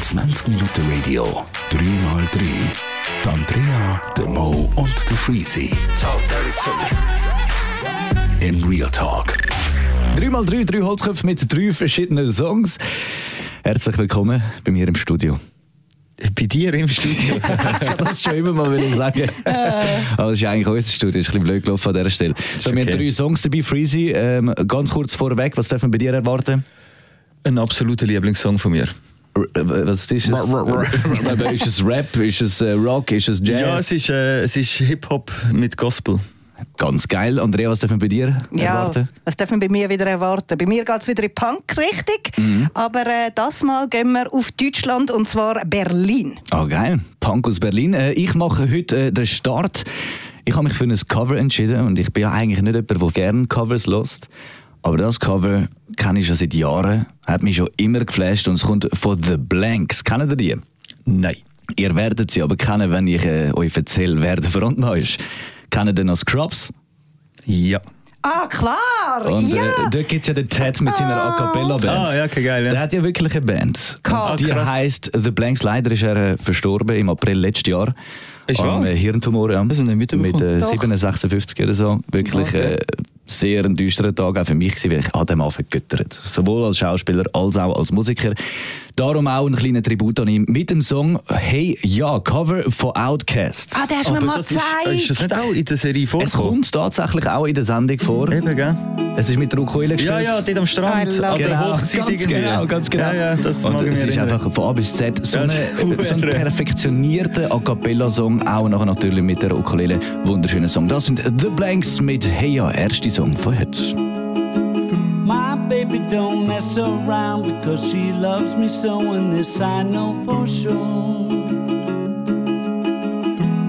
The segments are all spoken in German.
20 Minuten Radio, 3x3. Die Andrea, der Mo und der Freezy. In Real Talk. 3x3, drei Holzköpfe mit drei verschiedenen Songs. Herzlich willkommen bei mir im Studio. Bei dir im Studio? Ich wollte das schon immer mal will sagen. Aber das ist eigentlich unser Studio, das ist ein bisschen blöd gelaufen an dieser Stelle. So, Wir haben okay. drei Songs dabei, Freezy. Ähm, ganz kurz vorweg, was dürfen wir bei dir erwarten? Ein absoluter Lieblingssong von mir. R was ist es? ist es Rap? Ist es äh, Rock? Ist es Jazz? Ja, es ist, äh, es ist Hip-Hop mit Gospel. Ganz geil. Andrea, was dürfen wir bei dir Ja, erwarten? was dürfen wir bei mir wieder erwarten? Bei mir geht es wieder in die Punk-Richtung, Mhm. aber äh, das Mal gehen wir auf Deutschland und zwar Berlin. Ah, geil. Punk aus Berlin. Äh, ich mache heute äh, den Start. Ich habe mich für ein Cover entschieden und ich bin ja eigentlich nicht jemand, der gerne Covers lost. Aber das Cover kenne ich schon seit Jahren, hat mich schon immer geflasht und es kommt von The Blanks. Kennen ihr die? Nein. Ihr werdet sie aber kennen, wenn ich äh, euch erzähle, wer der Frontmann ist. Kennt ihr noch Scrubs? Ja. Ah, klar! Und ja! äh, dort gibt es ja den Ted mit seiner A Cappella-Band. Ah, ja, okay, geil, ja. Der hat ja wirklich eine Band. Und die Ah, heisst The Blanks. Leider ist er äh, verstorben im April letzten Jahr. Ist An wahr? äh, Hirntumor, ja. Das habe ich nicht Mit mitbekommen. äh, Doch. 57 oder so. Wirklich Okay. äh, sehr ein düsterer Tag auch für mich gewesen, weil ich an dem Mann vergöttert. Sowohl als Schauspieler als auch als Musiker. Darum auch ein kleiner Tribut an ihn mit dem Song Hey Ja, Cover von Outcasts. Ah, der hast du mir mal das ist, gezeigt. ist das nicht auch in der Serie es vorgekommen? kommt tatsächlich auch in der Sendung vor. Eben, gell? Es ist mit der Ukulele gespielt. Ja, ja, dort am Strand. Love an der Genau, Hochzeit ganz genau, ganz genau. Ja, ja, das und mag ich es ist erinnern. einfach von A bis Z so, eine, so ein perfektionierter A Cappella-Song, auch nachher natürlich mit der Ukulele. Wunderschöner Song. Das sind The Blanks mit Hey Ja, erste Song von heute. My baby don't mess around because she loves me so, and this I know for sure.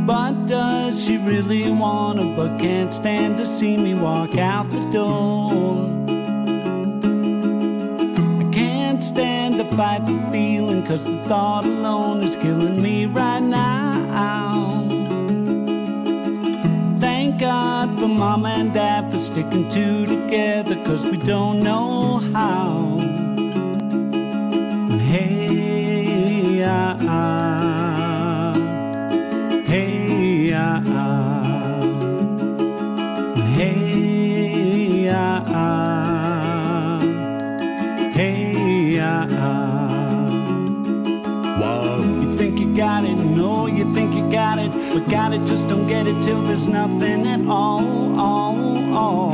But does she really wanna, but can't stand to see me walk out the door? I can't stand to fight the feeling, cause the thought alone is killing me right now. God for mom and dad for sticking two together, cause we don't know how. Got it, just don't get it till there's nothing at all, all, all.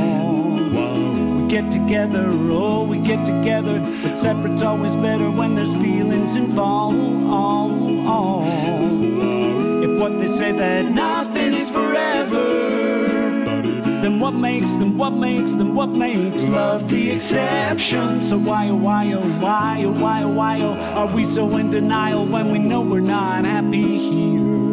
We get together, oh, we get together, but separate's always better when there's feelings involved, all, all. If what they say that nothing is forever, then what makes them, what makes them, what makes love the exception? So why, oh, why, oh, why, oh, why, oh, why, oh, are we so in denial when we know we're not happy here?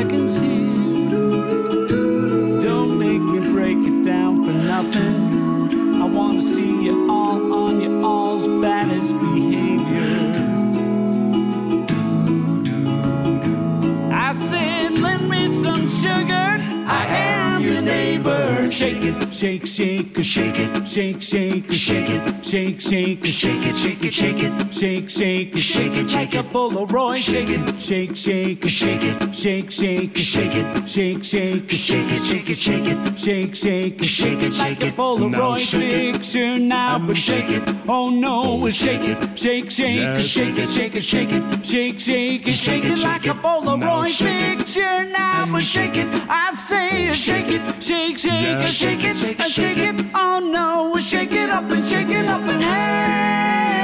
Seconds here. Shake shake, shake, it, shake, shake, shake it, shake, shake, shake it, shake it, shake it, shake, shake, shake it, like a Polaroid, shake it, shake, shake, shake it, shake, shake, shake it, shake, shake, shake it, shake it, shake it, shake, shake, shake it, like a Polaroid picture. Now, but shake it, oh no, shake it, shake, shake, shake it, shake it, shake it, shake, shake, shake it, like a Polaroid picture. Now, but shake it, I say, shake it, shake, shake, shake it, shake it, oh no, shake it up and shake it up and hey,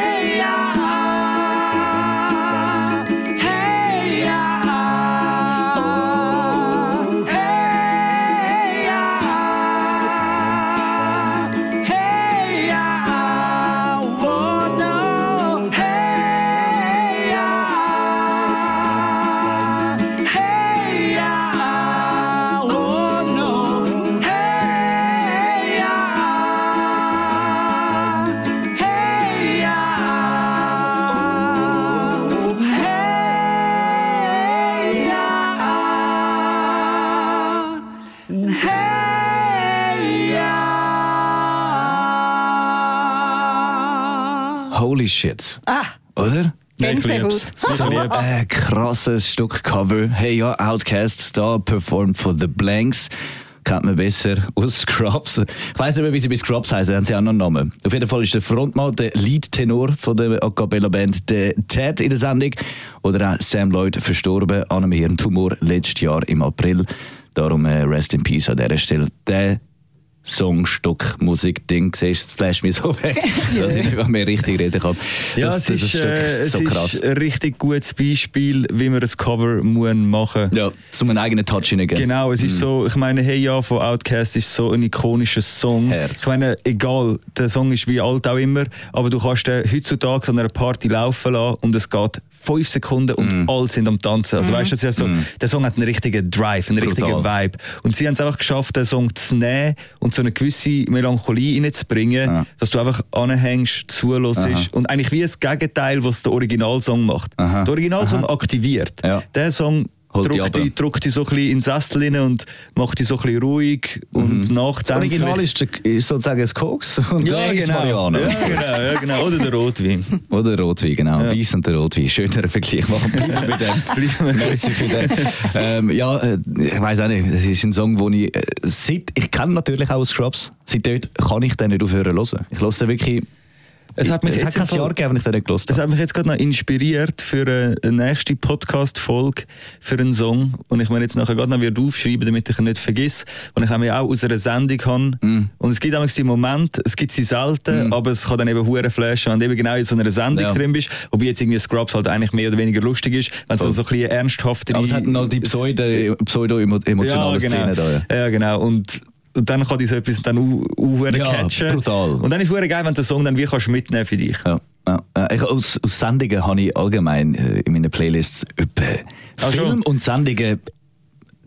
Holy shit. Ah, Oder? Ja, ich lieb's. Ein krasses Stück Cover. Hey, ja, Outcast da performt for The Blanks. Kennt man besser aus Scrubs. Ich weiss nicht mehr, wie sie bei Scrubs heißen, haben sie auch noch einen Namen. Auf jeden Fall ist der Frontmann, der Lead-Tenor von der A Cappella-Band, der Ted in der Sendung. Oder auch Sam Lloyd, verstorben an einem Hirntumor letztes Jahr im April. Darum äh, Rest in Peace an dieser Stelle. Der Song, Stück, Musik, Ding, siehst du, es flasht mich so weg, dass ich nicht mehr richtig reden kann. Ja, das, es das ist, Stück äh, ist so krass. ist ein richtig gutes Beispiel, wie man ein Cover muss machen Ja, zum einen eigenen Touch hineingeben. Genau, es ist so, ich meine, Hey Ja von Outcast ist so ein ikonischer Song. Hart. Ich meine, egal, der Song ist wie alt auch immer, aber du kannst den heutzutage an einer Party laufen lassen und es geht fünf Sekunden und Mm. alle sind am Tanzen. Also weißt du, ja so, der Song hat einen richtigen Drive, einen Brutal. richtigen Vibe. Und sie haben es einfach geschafft, den Song zu nehmen und so eine gewisse Melancholie reinzubringen, Ja. dass du einfach anhängst, zuhörst und eigentlich wie das Gegenteil, was der Originalsong macht. Aha. Der Originalsong aktiviert. Ja. Der Song drückt runter. dich, drückt dich so ein bisschen in den Sessel rein und macht dich so ein bisschen ruhig und Das nachdenklich. Original ist, der- ist sozusagen das Koks und ja, der ist genau. Marianne. Ja, genau, ja, genau. Oder der Rotwein. Oder Rotwein, genau. Ja. Weiss und der Rotwein. Schöner Vergleich. Machen wir bei dem. Merci für den. Ähm, ja, äh, ich weiß auch nicht. Das ist ein Song, den ich äh, seit, ich kenne natürlich auch Scrubs. Seit dort kann ich den nicht aufhören zu hören. Ich höre den wirklich. Es hat mich es hat jetzt kein Fall- Jahr gegeben, wenn ich den nicht Das habe. hat mich jetzt gerade noch inspiriert für eine, eine nächste Podcast-Folge für einen Song. Und ich mir jetzt nachher gerade noch wieder aufschreiben, damit ich ihn nicht vergesse. Und ich nämlich auch aus einer Sendung habe. Mm. Und es gibt auch die Momente, es gibt sie selten, aber es kann dann eben hure flashen, wenn du eben genau in so einer Sendung Ja. drin bist. Wobei jetzt irgendwie Scrubs halt eigentlich mehr oder weniger lustig ist, wenn es dann so ein bisschen ernsthaft Aber es hat noch die pseudo- pseudo-emotionale ja, genau. Szene da. Ja. Ja, genau. Und, und dann kann dich so etwas dann auch, Ja, catchen. brutal. Und dann ist es geil, wenn du den Song dann wie kannst mitnehmen für dich. Ja, ja. Ich, aus, aus Sendungen habe ich allgemein äh, in meinen Playlists etwa Ah, schon? Film und Sendungen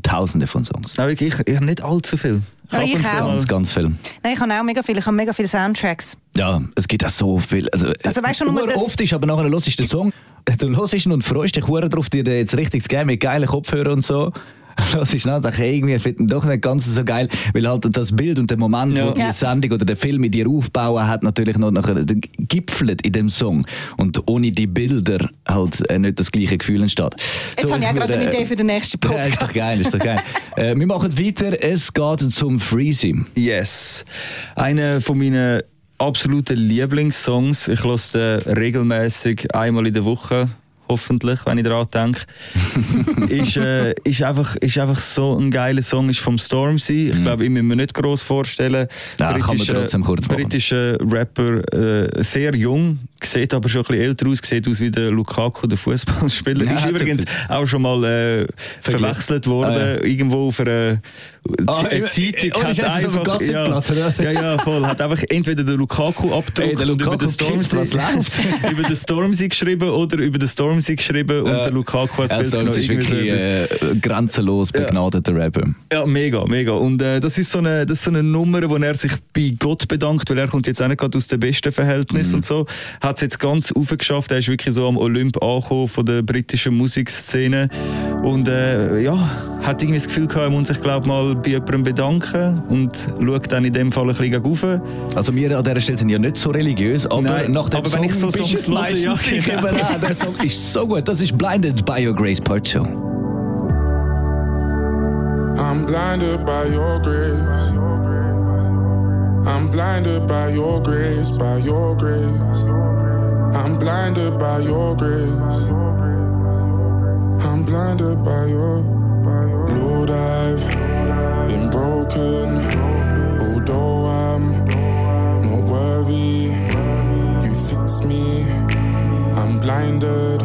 tausende von Songs. Nein, wirklich, ich, ich habe nicht allzu viel. Ja, ich auch. Ganz, ganz viel. Nein, ich habe auch mega viel. Ich habe mega viele Soundtracks. Ja, es gibt auch so viel. Also, Also weißt du, nur das- oft ist, aber nachher hörst du den Song, du hörst ihn und freust dich hure drauf, dir jetzt richtig zu geben mit geilen Kopfhörern und so. Hörst ihn an, dachte irgendwie finde ich doch nicht ganz so geil, weil halt das Bild und der Moment, Ja. wo die Ja. Sendung oder der Film mit dir aufbauen, hat natürlich noch nachher gipfelt in dem Song und ohne die Bilder halt äh, nicht das gleiche Gefühl entsteht. Jetzt So, habe ich auch gerade äh, eine Idee für den nächsten Ja, Podcast. ist doch geil, ist doch geil. äh, wir machen weiter, es geht zum Freezy. Yes. Einer von meinen absoluten Lieblingssongs. Ich höre den regelmäßig einmal in der Woche. Hoffentlich, wenn ich daran denke. ist, äh, ist, einfach, ist einfach so ein geiler Song, ist vom Stormzy. Ich glaube, ich muss mir nicht groß vorstellen. Ja, kann man trotzdem kurz machen. Britischer Rapper, äh, sehr jung, sieht aber schon ein bisschen älter aus, sieht aus wie der Lukaku, der Fußballspieler. Ja, ist übrigens auch schon mal äh, verwechselt worden, Ah, ja. irgendwo auf einer Ah, eine im- Zeitung ohne hat einfach, ja, ja, ja, voll. Hat einfach entweder den Lukaku abgedruckt Ey, der und über den kifft, was läuft? über den Stormzy geschrieben oder über den Stormzy geschrieben und der Lukaku als Bild genommen. ist wirklich äh, grenzenlos begnadeter Rapper. Ja, mega, mega. Und äh, das ist so eine, das ist so eine Nummer, wo er sich bei Gott bedankt, weil er kommt jetzt auch nicht gerade aus dem besten Verhältnis Mhm. und so. hat es jetzt ganz aufgeschafft. Er ist wirklich so am Olymp angekommen von der britischen Musikszene. Und äh, ja, hat irgendwie das Gefühl gehabt, er muss sich glaub, mal bei jemandem bedanken und schaut dann in dem Fall ein bisschen rauf. Also wir an dieser Stelle sind ja nicht so religiös, aber Nein, nach dem aber wenn Song ich so bist Songs höre, ja, genau. eben auch. Der Song ist so gut. Das ist Blinded by Your Grace Part 2. I'm blinded by your grace. I'm blinded by your grace, by your grace. I'm blinded by your grace. I'm blinded by your Lord. I've been broken, although I'm not worthy. You fix me. I'm blinded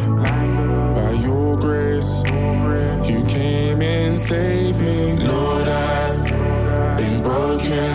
by your grace. You came and saved me. Lord, I've been broken.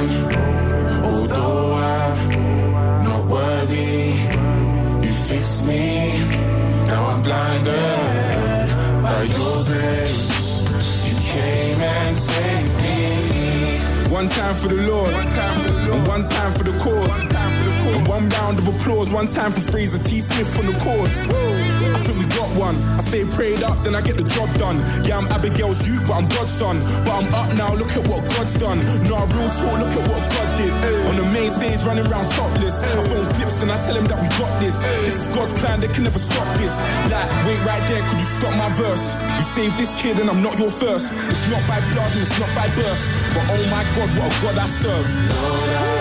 One time for the Lord, and one time for the cause. One round of applause, one time for Fraser T. Smith on the chords. I think we got one. I stay prayed up, then I get the job done. Yeah, I'm Abigail's youth, but I'm God's son. But I'm up now, look at what God's done. No, real talk, look at what God did. On the main stage, running around topless. I phone flips, then I tell him that we got this. This is God's plan, they can never stop this. Like, wait right there, could you stop my verse? You saved this kid, and I'm not your first. It's not by blood, and it's not by birth. But oh my God, what a God I serve. Lord, been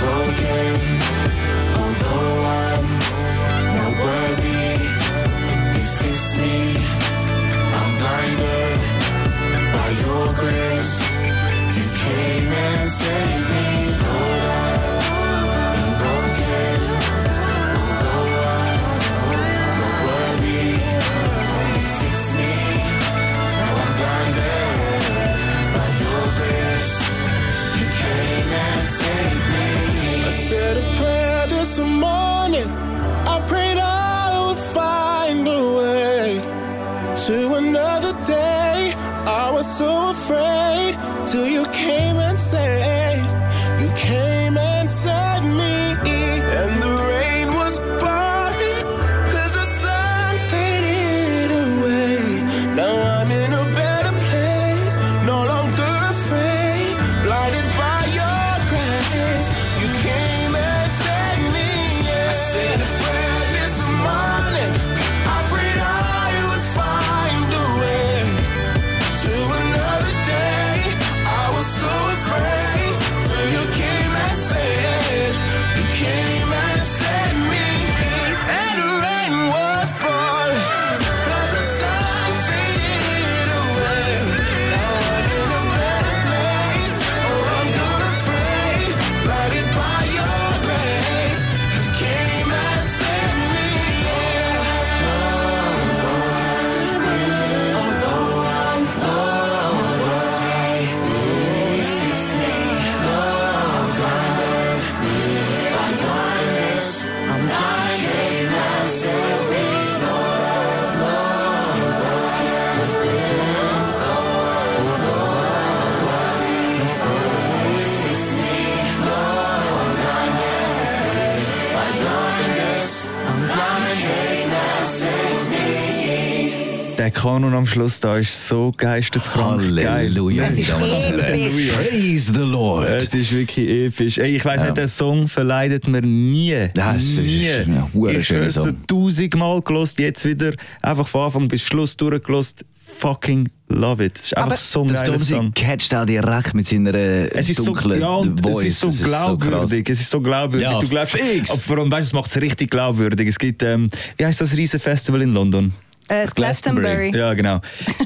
broken. I'm me. I'm blinded by your grace. You came and saved me. Lord, said a prayer this morning. I prayed I would find a way to another day. I was so afraid till you came and saved. Der Kanon am Schluss da ist so geisteskrank geil. Halleluja. Es Herren. episch. Praise the Lord. Es ist wirklich episch. Ey, ich weiss nicht, der Song verleidet mir nie. Das ist- nie. ist ein ich habe Song. tausendmal gelost, jetzt wieder einfach von Anfang bis Schluss durchgelost. Fucking love it. Es ist einfach Aber so ein geiler Song. catcht auch direkt mit seiner Es ist so, dunklen ja, und Voice. es ist so glaubwürdig. es ist so glaubwürdig. Ja, du glaubst, fix. aber vor allem, weißt, du, es macht es richtig glaubwürdig. Es gibt, ähm, wie heißt das riesen Festival in London? Äh, das Glastonbury. Ja, genau.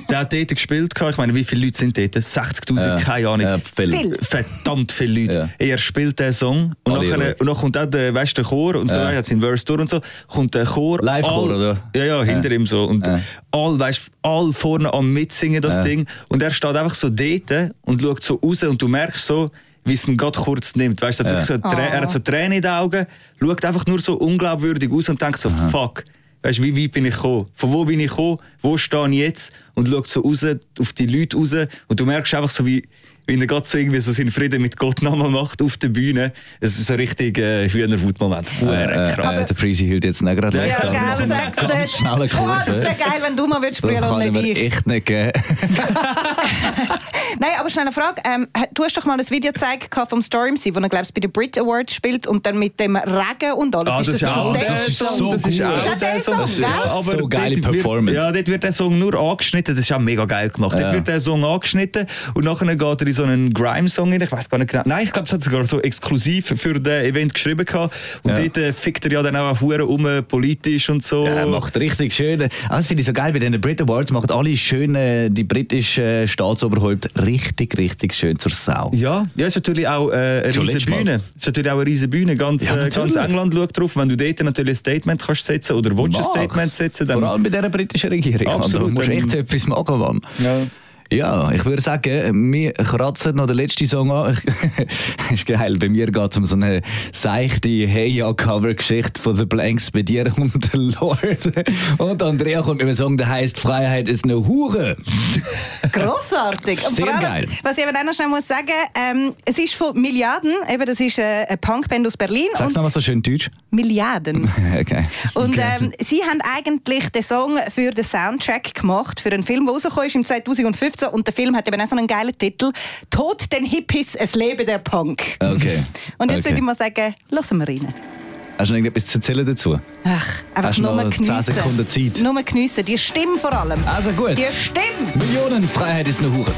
Der hat dort gespielt. Ich meine, wie viele Leute sind dort? 60.000, Ja. keine Ahnung. Ja, viel. Viel. Verdammt viele Leute. Ja. Er spielt den Song und Alle nachher, und dann kommt auch der, weißt, der Chor und so, Ja. er hat seinen Verse durch und so, kommt der Chor. Live-Chor, all- oder? Ja, ja, hinter Ja. ihm so. Und Ja. all, weißt, all vorne am Mitsingen, das Ja. Ding. Und er steht einfach so dort und schaut so raus und du merkst so, wie es ihn gerade kurz nimmt. Weißt, er, hat Ja. so, Trä- er hat so Tränen in den Augen, schaut einfach nur so unglaubwürdig aus und denkt so, fuck, Weißt du, wie weit bin ich gekommen? Von wo bin ich gekommen? Wo stehe ich jetzt? Und schaut so raus, auf die Leute raus. Und du merkst einfach so, wie, wie er gerade so irgendwie so seinen Frieden mit Gott nochmal macht auf der Bühne. Es ist ein richtig äh, Hühnerwut-Moment. Äh, krass. äh, der Freezy hüllt jetzt nicht gerade Ja, Ja, geil, ganz Oh, das Kurve. wäre geil, wenn du mal würdest Das spielen und ich nicht mir ich. echt nicht geben. Nein, aber schnell eine Frage. Ähm, du hast doch mal ein Video gezeigt vom Stormzy, wo er, glaube ich, bei den Brit Awards spielt und dann mit dem Regen und alles. Ah, ist das, auch- dem das ist so das ist auch Ist der Song. Das ist gell? so geile wird- Performance. Ja, dort wird der Song nur angeschnitten. Das ist auch mega geil gemacht. Ja. Dort wird der Song angeschnitten und nachher geht er in so einen Grime-Song rein. Ich weiß gar nicht genau. Nein, ich glaube, es hat sogar so exklusiv für das Event geschrieben. Gehabt. Und Ja. dort äh, fickt er ja dann auch auf Huren um, politisch und so. Ja, er macht richtig schön. Ah, Das finde ich so geil. Bei den Brit Awards machen alle schön äh, die britischen äh, Staatsoberhäupter richtig, richtig schön zur Sau. Ja, ja, es ist natürlich auch äh, eine riesige. Bühne. Es ist natürlich auch eine riesige Bühne. Ganz, Ja, äh, ganz. England schaut drauf. Wenn du dort natürlich ein Statement kannst setzen oder willst ein. Statement setzen, dann Vor allem bei dieser britischen Regierung. Absolut, Du musst echt etwas machen, Mann. Ja. Ja, ich würde sagen, wir kratzen noch den letzten Song an. ist geil. Bei mir geht es um so eine seichte Hey Ja Cover Geschichte von The Blanks bei dir und der Lord. Und Andrea kommt mit einem Song, der heißt Freiheit ist eine Hure. Grossartig. Sehr allem, geil. Was ich eben auch noch schnell muss sagen, ähm, es ist von Milliarden, eben das ist äh, eine Punkband aus Berlin. Sag's und nochmal so schön deutsch. Milliarden. Okay. Und ähm, sie haben eigentlich den Song für den Soundtrack gemacht, für einen Film, der rausgekommen ist im 2015. Und der Film hat eben auch so einen geilen Titel: Tod den Hippies, es lebe der Punk. Okay. Und jetzt okay. würde ich mal sagen, lassen wir rein. Hast du noch irgendetwas zu erzählen dazu? Ach, einfach Hast nur noch 10 geniessen. Sekunden Zeit? Nur geniessen. Die Stimme vor allem. Also gut. Die Stimme. Millionen Freiheit ist eine Hure.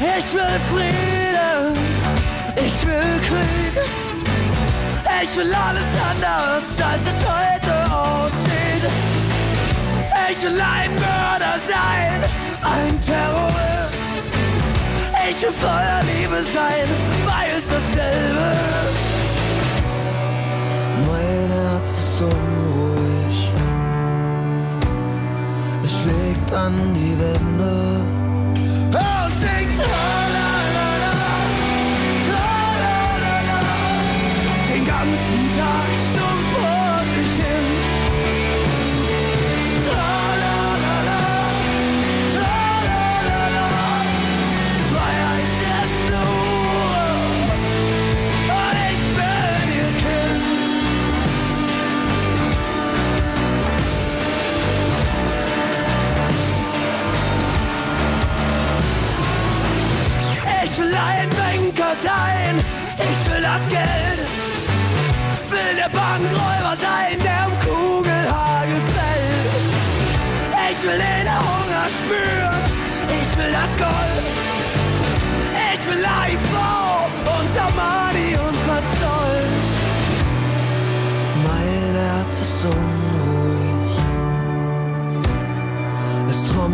Ich will Frieden, ich will Krieg. Ich will alles anders, als es heute aussieht. Ich will ein Mörder sein, ein Terrorist. Ich will voller Liebe sein, weil es dasselbe ist. Mein Herz ist unruhig. Es schlägt an die Wände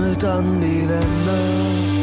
es trommelt an die Wände.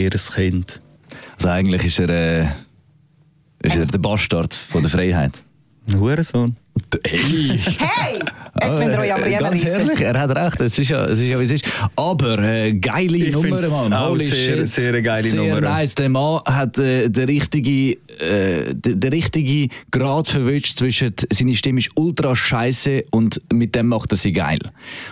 Ihr Kind. Also eigentlich ist er, äh, ist er der Bastard von der Freiheit. Ein Hurensohn. Hey! Hey! Jetzt müsst ihr euch am Äh, Riemen Ganz ehrlich, er hat recht, es ist ja, es ist ja wie es ist. Aber äh, geile Ich Nummer, Mann. auch sehr, sehr eine geile sehr Nummer. nice. Der Mann hat äh, den richtigen äh, den richtige Grad verwischt zwischen seine Stimme ist ultra scheiße und mit dem macht er sie geil.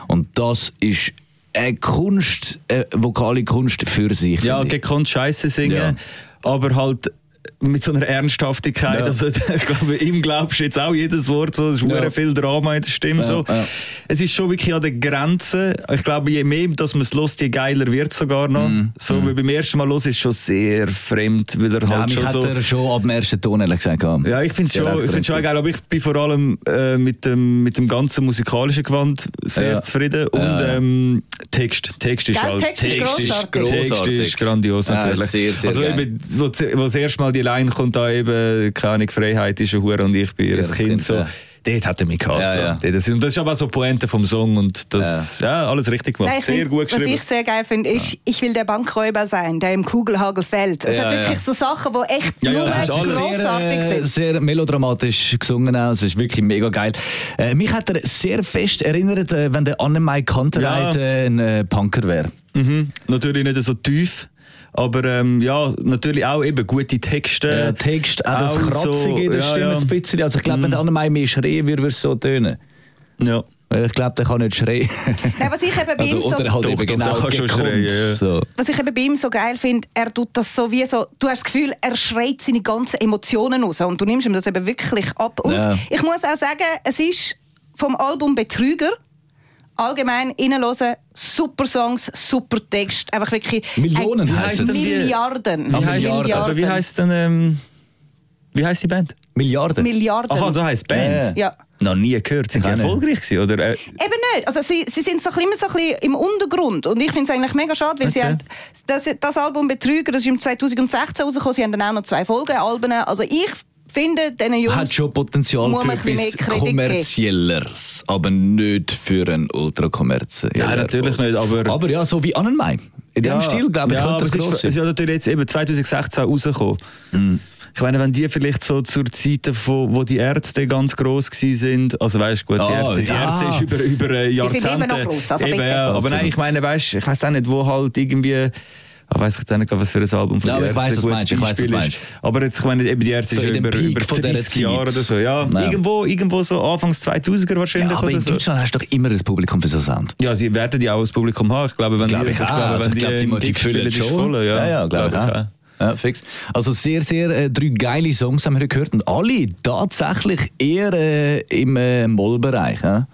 Und das ist eine Kunst, eine vokale Kunst für sich. Ja, ich. gekonnt Scheiße singen, Ja. aber halt mit so einer Ernsthaftigkeit. Ja. Also, ich glaube, ihm glaubst du jetzt auch jedes Wort so. Es ist Ja. viel Drama in der Stimme. Ja, so. ja. Es ist schon wirklich an der Grenze. Ich glaube, je mehr dass man es hört, je geiler wird es sogar noch. So, weil beim ersten Mal los ist es schon sehr fremd, weil er ja, halt mich schon hat so. er schon ab dem ersten Ton ehrlich gesagt. Ja, ich finde es schon, ich schon geil, aber ich bin vor allem äh, mit, dem, mit dem ganzen musikalischen Gewand sehr Ja. zufrieden. Und ähm, Text. Text ist Gell, halt. Text ist grossartig. Text ist grandios Ja, natürlich. sehr, sehr also eben, wo, wo das erste Mal die Line kommt, da eben, keine Ahnung, Freiheit ist ein Hure und ich bin Ja, ein das Kind. Kind, so. ja. Dort hat er mich gehabt. Ja, so. ja. Das ist, und das ist aber auch so die Pointe vom Song und das, ja, alles richtig gemacht. Nein, sehr find, gut was geschrieben. ich sehr geil finde, ist, ich will der Bankräuber sein, der im Kugelhagel fällt. Es Ja, hat wirklich ja. so Sachen, die echt Ja, ja, nur das ist alles grossartig sehr, äh, sind. sehr melodramatisch gesungen auch. Es ist wirklich mega geil. Äh, mich hat er sehr fest erinnert, äh, wenn der Annemai Kantereit Ja. äh, ein äh, Punker wäre. Mhm. Natürlich nicht so tief. Aber ähm, ja, natürlich auch eben gute Texte. Der Text, auch das auch Kratzige so- in der ja, Stimme ja. Mhm. ein bisschen. Also ich glaube, wenn der Annemai mehr schreien würde, würde es so tönen. Ja. Weil ich glaube, der kann nicht schreien. Nein, was ich eben bei Also, ihm so oder halt Doch, eben doch, genau schon schreien, ja. So. was ich eben bei ihm so geil finde, er tut das so wie so, du hast das Gefühl, er schreit seine ganzen Emotionen raus und du nimmst ihm das eben wirklich ab. Und Ja. ich muss auch sagen, es ist vom Album Betrüger allgemein reinhören, super Songs, super Text, einfach wirklich Millionen heissen die? Milliarden. Wie heißt, Milliarden. aber wie heißt denn ähm, wie heißt die Band? Milliarden. Milliarden. Aha, da heißt Band. Ja. Noch nie gehört. Sind die erfolgreich gewesen, oder? Äh, Eben nicht. Also sie, sie sind so immer so ein bisschen im Untergrund. Und ich finde es eigentlich mega schade, weil sie Okay. haben das, das Album Betrüger, das ist im 2016 rausgekommen, sie haben dann auch noch zwei Folgen, Alben. Also ich finde, diesen Jungs... hat schon Potenzial für man ein bisschen etwas kommerzielleres, aber nicht für einen ultrakommerziellen Ja, natürlich nicht, aber- Aber ja, so wie Annenmai. In dem Stil, glaube ich, ja, könnte aber das es ist, es ist ja natürlich jetzt eben 2016 rausgekommen. Ich meine, wenn die vielleicht so zur Zeit, wo, wo die Ärzte ganz gross gsi sind, also weißt gut, die Ah, Ärzte, die ja. Ärzte ist über, über äh, sind Jahrzehnte. immer noch gross, also eben, bitte. ja, aber nein, ich meine, weißt, ich weiß auch nicht, wo halt irgendwie Ah, weiß ich jetzt auch nicht, was für ein Album von Ja, die ich weiss, was ein meinst, ich weiss, was meinst. Aber jetzt, ich meine, eben die Ärzte So ja dem über, Peak über von dieser 30 Jahre oder so. Ja, Ja. Irgendwo, irgendwo so Anfangs 2000er wahrscheinlich. Ja, aber in so. Deutschland hast du doch immer ein Publikum für so Sound. Ja, sie werden ja auch das Publikum haben. Ich glaube, wenn Glaube die, ich auch. glaube, Also wenn ich glaube, die, die Gig füllen schon. voll. Ja, ja, glaube ich auch. Ja, fix. Also sehr, sehr äh, drei geile Songs haben wir gehört und alle tatsächlich eher äh, im äh, Mollbereich. Ja?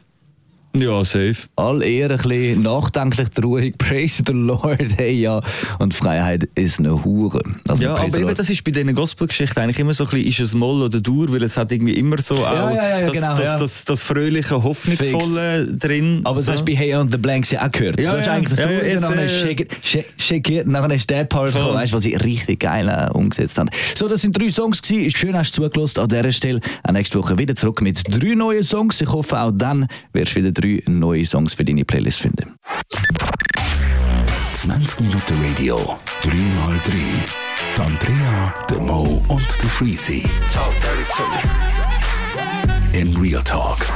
Ja, safe. All eher ein bisschen nachdenklich, ruhig. Praise the Lord, hey ja. Und Freiheit ist eine Hure. Also Ja, aber eben, das ist bei diesen Gospel-Geschichten eigentlich immer so ein bisschen, ist es Moll oder Dur, weil es hat irgendwie immer so auch ja, ja, ja, das, genau, das, ja. das, das fröhliche, hoffnungsvolle drin. Aber das so. hast du bei Hey on the Blanks ja auch gehört. Ja, du hast ja. eigentlich das Ja, ja, Durchgehen, jetzt, nachher äh, It, nachher ist der Part gekommen, weißt was sie richtig geil äh, umgesetzt haben. So, das sind drei Songs gewesen. Schön hast du zugelassen an dieser Stelle. Auch nächste Woche wieder zurück mit drei neuen Songs. Ich hoffe, auch dann wirst du wieder drei neue Songs für deine Playlist finden. 20 Minuten Radio, 3x3. Die Andrea, der Mo und der Freezy. In Real Talk.